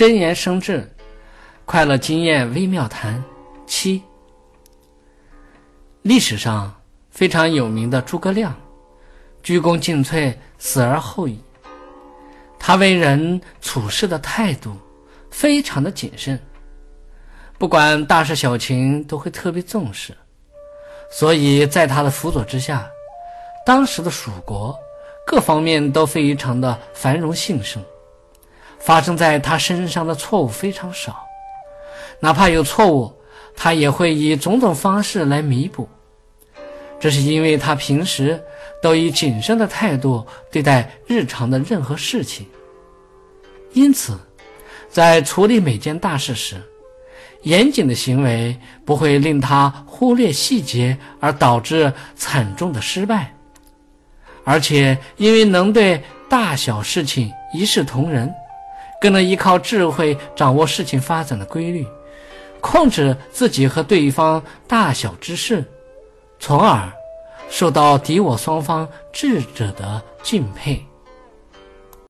真言生智，快乐经验微妙谈七。历史上非常有名的诸葛亮，鞠躬尽瘁，死而后已。他为人处事的态度非常的谨慎，不管大事小情都会特别重视，所以在他的辅佐之下，当时的蜀国各方面都非常的繁荣兴盛，发生在他身上的错误非常少，哪怕有错误，他也会以种种方式来弥补。这是因为他平时都以谨慎的态度对待日常的任何事情，因此，在处理每件大事时，严谨的行为不会令他忽略细节而导致惨重的失败，而且因为能对大小事情一视同仁，更能依靠智慧掌握事情发展的规律，控制自己和对方大小之事。从而受到敌我双方智者的敬佩。